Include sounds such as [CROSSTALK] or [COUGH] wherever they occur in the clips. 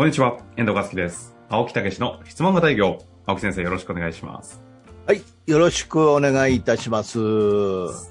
こんにちは、遠藤和樹です。青木武の質問型営業。青木先生、よろしくお願いします。はい、よろしくお願いいたします。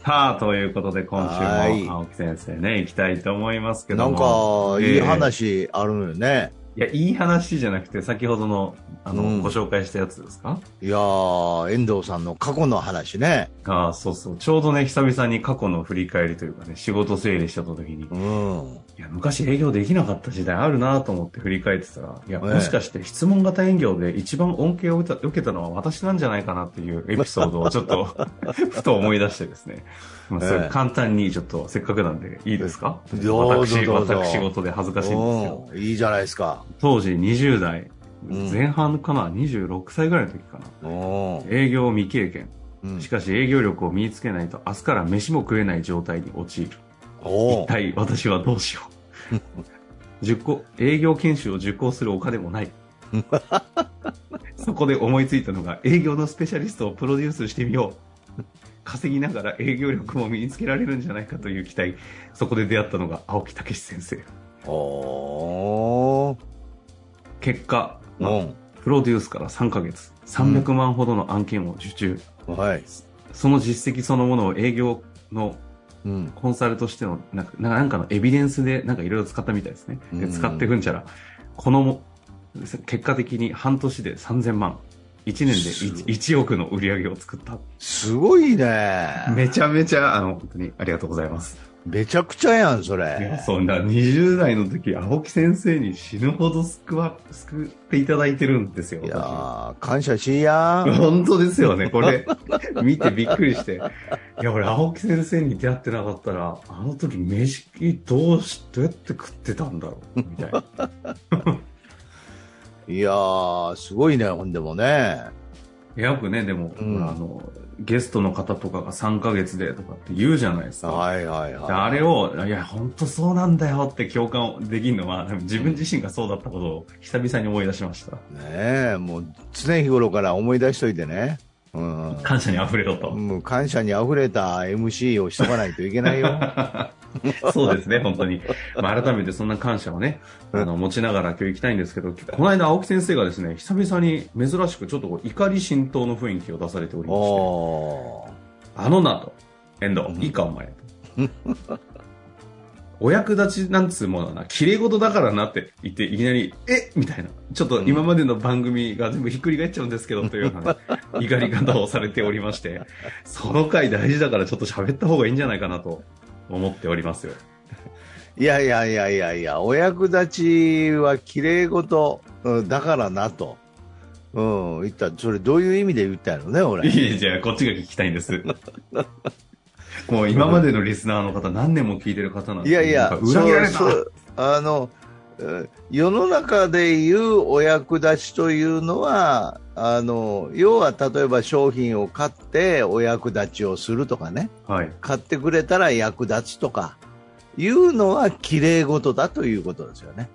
さあ、ということで、今はい週も青木先生ね、行きたいと思いますけどなんも。か、いいえ話あるのよね。ーいや、いい話じゃなくて、先ほどの、あの、うんご紹介したやつですか？いやー、遠藤さんの過去の話ね。ああ、そうそう。ちょうどね、久々に過去の振り返りというかね、仕事整理した時に、うん。いや、昔営業できなかった時代あるなと思って振り返ってたら、いや、ええもしかして質問型営業で一番恩恵を受けたのは私なんじゃないかなっていうエピソードをちょっと、ふと思い出してですね。まあ、それええ簡単にちょっとせっかくなんでいいですか？私、私事で恥ずかしいんですけど。うんいいじゃないですか。当時20代うん前半かな、26歳ぐらいの時かな。うん営業未経験。うんしかし営業力を身につけないと明日から飯も食えない状態に陥る。お一体私はどうしよう。[LAUGHS] 受講、営業研修を受講するお金もない。[LAUGHS] そこで思いついたのが営業のスペシャリストをプロデュースしてみよう。稼ぎながら営業力も身につけられるんじゃないかという期待。そこで出会ったのが青木武先生。おー結果、うまあん。プロデュースから3ヶ月、300万ほどの案件を受注。はい。その実績そのものを営業のうん。コンサルとしてのなんかなんかのエビデンスでなんかいろいろ使ったみたいですね。でうん使っていくんちゃら、このも結果的に半年で3000万、1年で 1, 1億の売り上げを作った。すごいね。めちゃめちゃ、あの、本当にありがとうございます。めちゃくちゃやん、そいや、れ。そんな20代の時、青木先生に死ぬほど救わ、救っていただいてるんですよ。いやー、感謝しいや私本当ですよね、これ。[LAUGHS] 見てびっくりして。いや、俺、青木先生に出会ってなかったら、あの時飯どうし、どうやって食ってたんだろう、みたいな。[LAUGHS] いやー、すごいね、ほんでもね。よくね、でも、うんあの、ゲストの方とかが3ヶ月でとかって言うじゃないですか。はいはいはい。であれを、いや、本当そうなんだよって共感できるのは、自分自身がそうだったことを久々に思い出しました。ねえ、もう常日頃から思い出しといてね。うん。感謝に溢れろと。もう感謝に溢れた MC をしとかないといけないよ。[LAUGHS] [LAUGHS] そうですね、本当に。まあ、改めてそんな感謝をね、あの、持ちながら今日行きたいんですけど、この間青木先生がですね、久々に珍しくちょっとこう怒り浸透の雰囲気を出されておりまして。あのなと、遠藤、うんいいかお前。お役立ちなんつうものはな、綺麗事だからなって言って、いきなり、え？みたいな。ちょっと今までの番組が全部ひっくり返っちゃうんですけど、というような、ね、[LAUGHS] 怒り方をされておりまして、その回大事だからちょっと喋った方がいいんじゃないかなと思っておりますよ。いやいやいやいやいや、お役立ちは綺麗事うんだからなと。うん、言ったそれどういう意味で言ったのね、俺。いいじゃあ、こっちが聞きたいんです。[LAUGHS] もう今までのリスナーの方、何年も聞いてる方なんでいやいや裏切られたそうそうあの、え世の中でいうお役立ちというのは、あの、要は例えば商品を買ってお役立ちをするとかね、はい。買ってくれたら役立つとか、いうのは綺麗事だということですよね。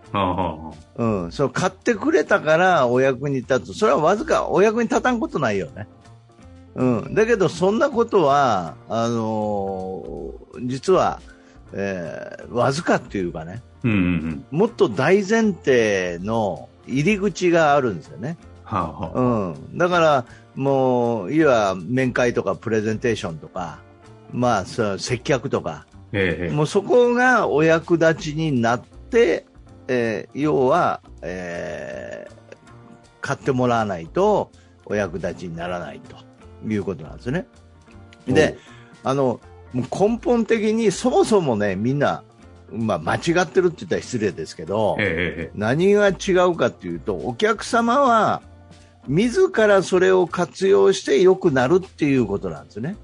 うん、その買ってくれたからお役に立つ。それはわずかお役に立たんことないよね。うん。だけど、そんなことは、あのー実は、えーわずかっていうかね、うんうんうん。もっと大前提の入り口があるんですよね。はあ、はあ。うん。だから、もう、いわ面会とかプレゼンテーションとか、まあ、そう接客とか、ええもうそこがお役立ちになって、えー要は、えー買ってもらわないとお役立ちにならないということなんですね。で、あの、根本的にそもそもね、みんな、まあ、間違ってるって言ったら失礼ですけど、えええ何が違うかっていうと、お客様は、自らそれを活用して良くなるっていうことなんですね。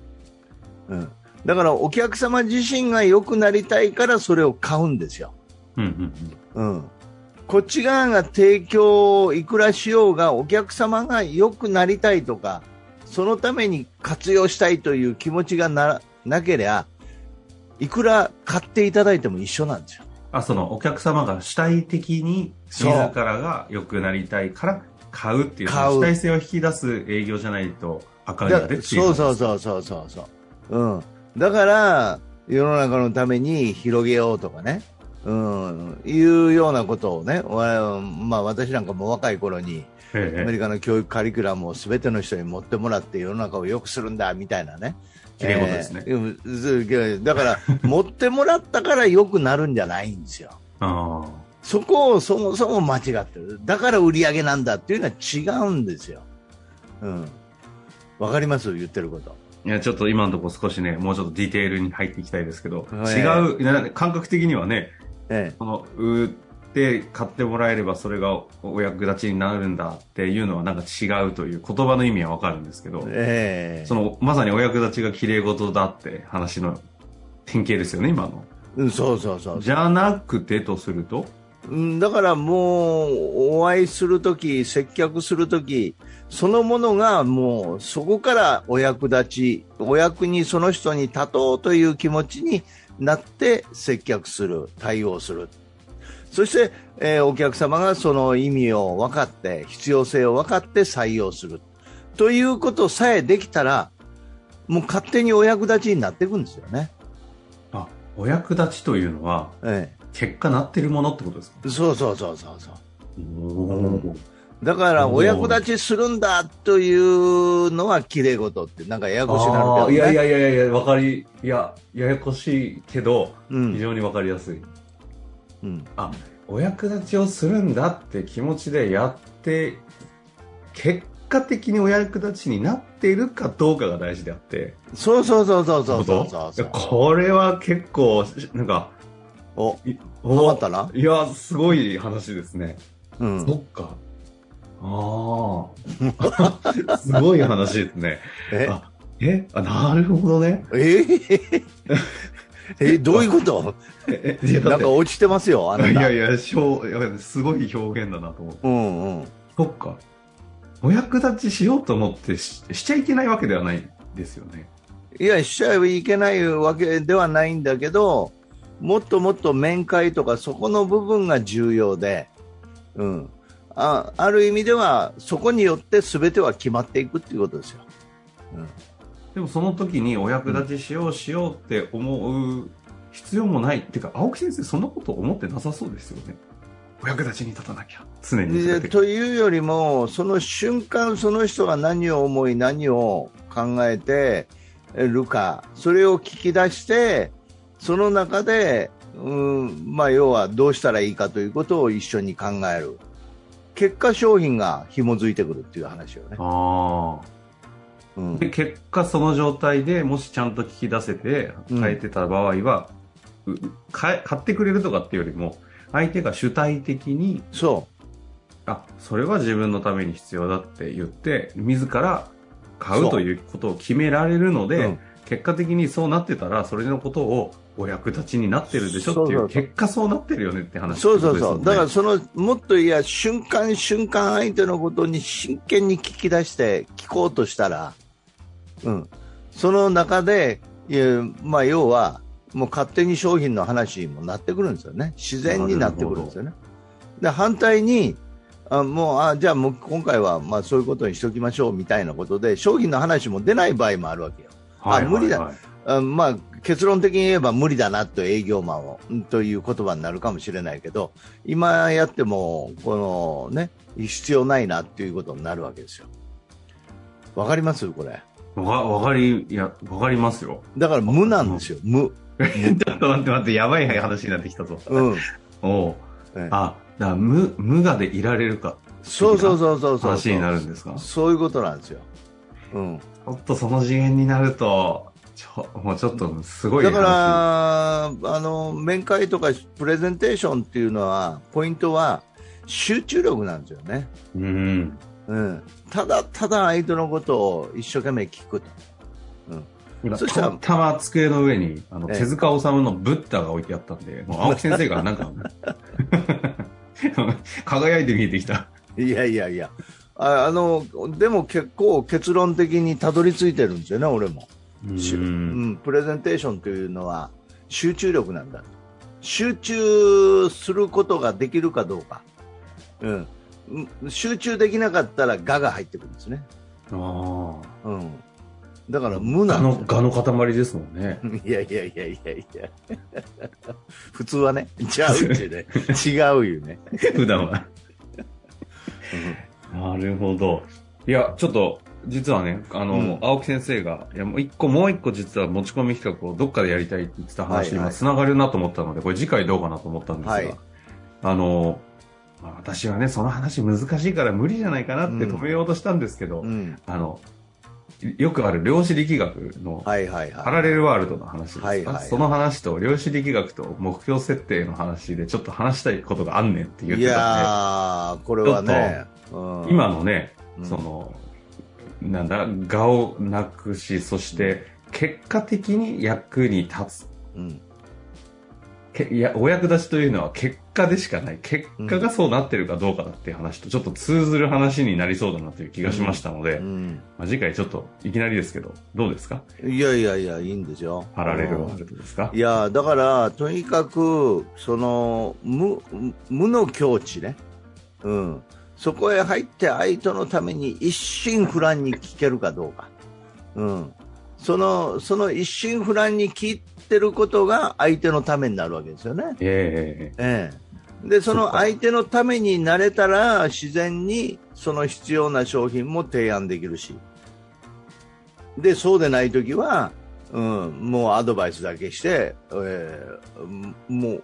うん。だからお客様自身が良くなりたいからそれを買うんですよ。えうんうんうん。うん。こっち側が提供をいくらしようがお客様が良くなりたいとか、そのために活用したいという気持ちがななければ、いくら買っていただいても一緒なんですよ。あ、そのお客様が主体的に自らが良くなりたいから買うっていう、買う主体性を引き出す営業じゃないと赤字がだ出。そうそうそうそうそうそう。うん。だから、世の中のために広げようとかね。うん、いうようなことをね、わまあ、私なんかも若い頃に、えアメリカの教育カリキュラムを全ての人に持ってもらって世の中を良くするんだみたいなね。綺麗事ですねえーうんだから、[LAUGHS] 持ってもらったから良くなるんじゃないんですよ。あそこをそもそも間違ってる。だから売り上げなんだっていうのは違うんですよ。うん。わかります？言ってること。あ。いや、ちょっと今のところ少しね、もうちょっとディテールに入っていきたいですけど、はい違う、な感覚的にはね、えこの、売って買ってもらえればそれがお役立ちになるんだっていうのはなんか違うという言葉の意味はわかるんですけどえ、ええその、まさにお役立ちが綺麗事だって話の典型ですよね、今の。うん、そうそうそう。じゃなくてとすると、うんだからもう、お会いするとき、接客するとき、そのものがもう、そこからお役立ち、お役にその人に立とうという気持ちになって接客する、対応する。そして、えーお客様がその意味を分かって、必要性を分かって採用する。ということさえできたら、もう勝手にお役立ちになっていくんですよね。あ、お役立ちというのは、え結果なってるものってことですか？え、そうそうそうそうそう。おだから、お役立ちするんだというのは綺麗事って、なんかややこしになるけど、ね。いやいやいやいやいや、わかり、いや、ややこしいけど、うん非常にわかりやすい。うん。あ、お役立ちをするんだって気持ちでやって、結果的にお役立ちになっているかどうかが大事であって。そうそうそうそうそうそうそうこれは結構、なんか、お、いわかったな？いや、すごい話ですね。うん。そっか。ああ。[LAUGHS] すごい話ですね。え？あえ？あ、なるほどね。ええ？どういうこと？なんか落ちてますよ、あなた。いやいや、しょうすごい表現だなと思って。うんうん。そっか。お役立ちしようと思ってししちゃいけないわけではないですよね。いや、しちゃいけないわけではないんだけど、もっともっと面会とかそこの部分が重要で、うん。あある意味では、そこによって全ては決まっていくっていうことですよ。うん。でもその時にお役立ちしようしようって思う必要もない。っていうか、青木先生そんなこと思ってなさそうですよね。お役立ちに立たなきゃ。常に。でというよりも、その瞬間、その人が何を思い、何を考えてるか、それを聞き出して、その中で、うんまあ、要はどうしたらいいかということを一緒に考える、結果、商品が紐づいてくるっていう話よね。あうん。あ。で、結果その状態でもしちゃんと聞き出せてうん。変えてた場合は、う買え買ってくれるとかっていうよりも、相手が主体的に、そあ、それは自分のために必要だって言って、自ら買うということを決められるので、うん。結果的にそうなってたら、それのことをお役立ちになってるでしょっていう、結果そうなってるよねってう、話そうそうそう、だからら、そのもっといや、瞬間瞬間相手のことに真剣に聞き出して聞こうとしたら、うん、その中で、まあ、要は、もう勝手に商品の話にもなってくるんですよね、自然になってくるんですよね。で反対にあもうあじゃあもう今回はまあそういうことにしておきましょうみたいなことで商品の話も出ない場合もあるわけよ。はいはいはい無理だあまあ、結論的に言えば無理だなと営業マンをうんという言葉になるかもしれないけど今やってもこの、ね、必要ないなっていうことになるわけですよ。わかります？これ。わわかり、いや、わかりますよ。だから無なんですよ。無。[LAUGHS] ちょっと待って待って、やばい話になってきたぞ。うん。おうええあ、だから無、無我でいられるか。そうそうそうそうそう。話になるんですか？そういうことなんですよ。うん。ちょっとその次元になると、ちょ、もうちょっとすごい話。だから、あの、面会とかプレゼンテーションっていうのは、ポイントは集中力なんですよね。うん。うん。ただただ相手のことを一生懸命聞くと。今、そしたらたま机の上に、あの、ええ手塚治虫のブッダが置いてあったんで、もう青木先生が [LAUGHS] なんか、[LAUGHS] 輝いて見えてきた。いやいやいや。ああの、でも結構結論的にたどり着いてるんですよね、俺も。しうん、プレゼンテーションというのは集中力なんだ集中することができるかどうか、うん、うん集中できなかったら我が入ってくるんですね、あうん、だから無なんですガの塊ですもんね。よ。[LAUGHS] いやいやいやいやいや。[LAUGHS] 普通はね、ちゃうってね。違うよね。[LAUGHS] 普段は。なるほど。いや、ちょっと、実はね、あの、うん青木先生が、いや、もう一個、もう一個実は持ち込み企画をどっかでやりたいって言ってた話、はいはい今繋がるなと思ったので、これ次回どうかなと思ったんですが、はいあの、まあ、私はね、その話難しいから無理じゃないかなって止めようとしたんですけど、うん。あの、よくある量子力学のパはラレルワールドの話ですか、はいはいはいその話と量子力学と目標設定の話でちょっと話したいことがあんねんって言ってたんやー、これはね、うんで、今のね、うんその、なんだ、我をなくし、そして、結果的に役に立つ。うん。けいや、お役立ちというのは結果でしかない。結果がそうなってるかどうかだっていう話とちょっと通ずる話になりそうだなという気がしましたので、うん。まあ、次回ちょっといきなりですけど、どうですか？いやいやいや、いいんですよ。パラレルワールドですか？いや、だから、とにかく、その、無、無の境地ね。うん。そこへ入って相手のために一心不乱に聞けるかどうか。うん。その、その一心不乱に聞いてることが相手のためになるわけですよね。ええええ。で、その相手のためになれたら、自然にその必要な商品も提案できるし。で、そうでないときは、うん、もうアドバイスだけして、えーもう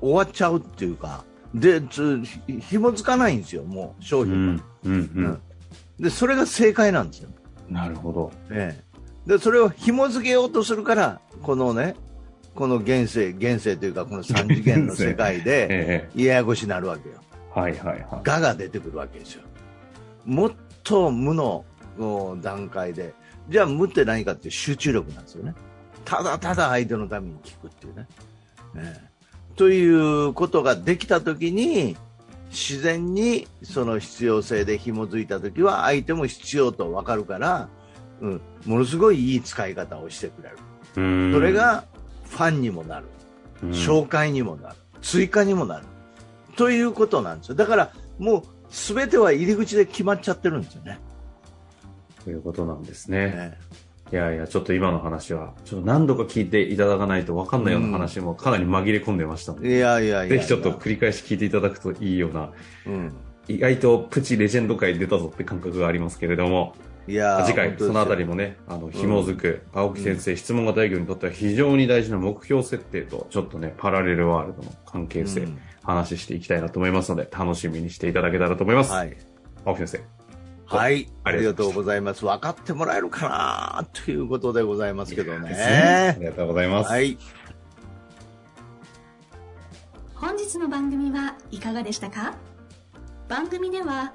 お終わっちゃうっていうか、で、つひ紐づかないんですよ、もう商う品が、ん、うん、うん。で、それが正解なんですよ。なるほど。ええ、でそれを紐付けようとするから、このね、この現世、現世というか、この三次元の世界で、えややこしになるわけよ。えはいはいはい。我が出てくるわけですよ。もっと無のお段階で、じゃあ無って何かって集中力なんですよね。ただただ相手のために聞くっていうね。ええということができたときに、自然にその必要性で紐づいたときは相手も必要と分かるから、うん、ものすごいいい使い方をしてくれる。うん。それ、がファンにもなる。うん。紹介にもなる、追加にもなる。ということなんですよ。だからもう全ては入り口で決まっちゃってるんですよね。ということなんですね。ね。いやいや、ちょっと今の話は、ちょっと何度か聞いていただかないと分かんないような話もかなり紛れ込んでましたのいで、やいやいやいや。ぜひちょっと繰り返し聞いていただくといいような、うん、意外とプチレジェンド界出たぞって感覚がありますけれども、いや次回そのあたりももね、あの、紐づく、青木先生、質問型営業にとっては非常に大事な目標設定と、ちょっとね、パラレルワールドの関係性、うん話していきたいなと思いますので、楽しみにしていただけたらと思います。はい、青木先はい、あありがとうございます。分かってもらえるかなということでございます生。けどですあね。りがとうございます。はい、本日の番組はいかがでしたか？番組では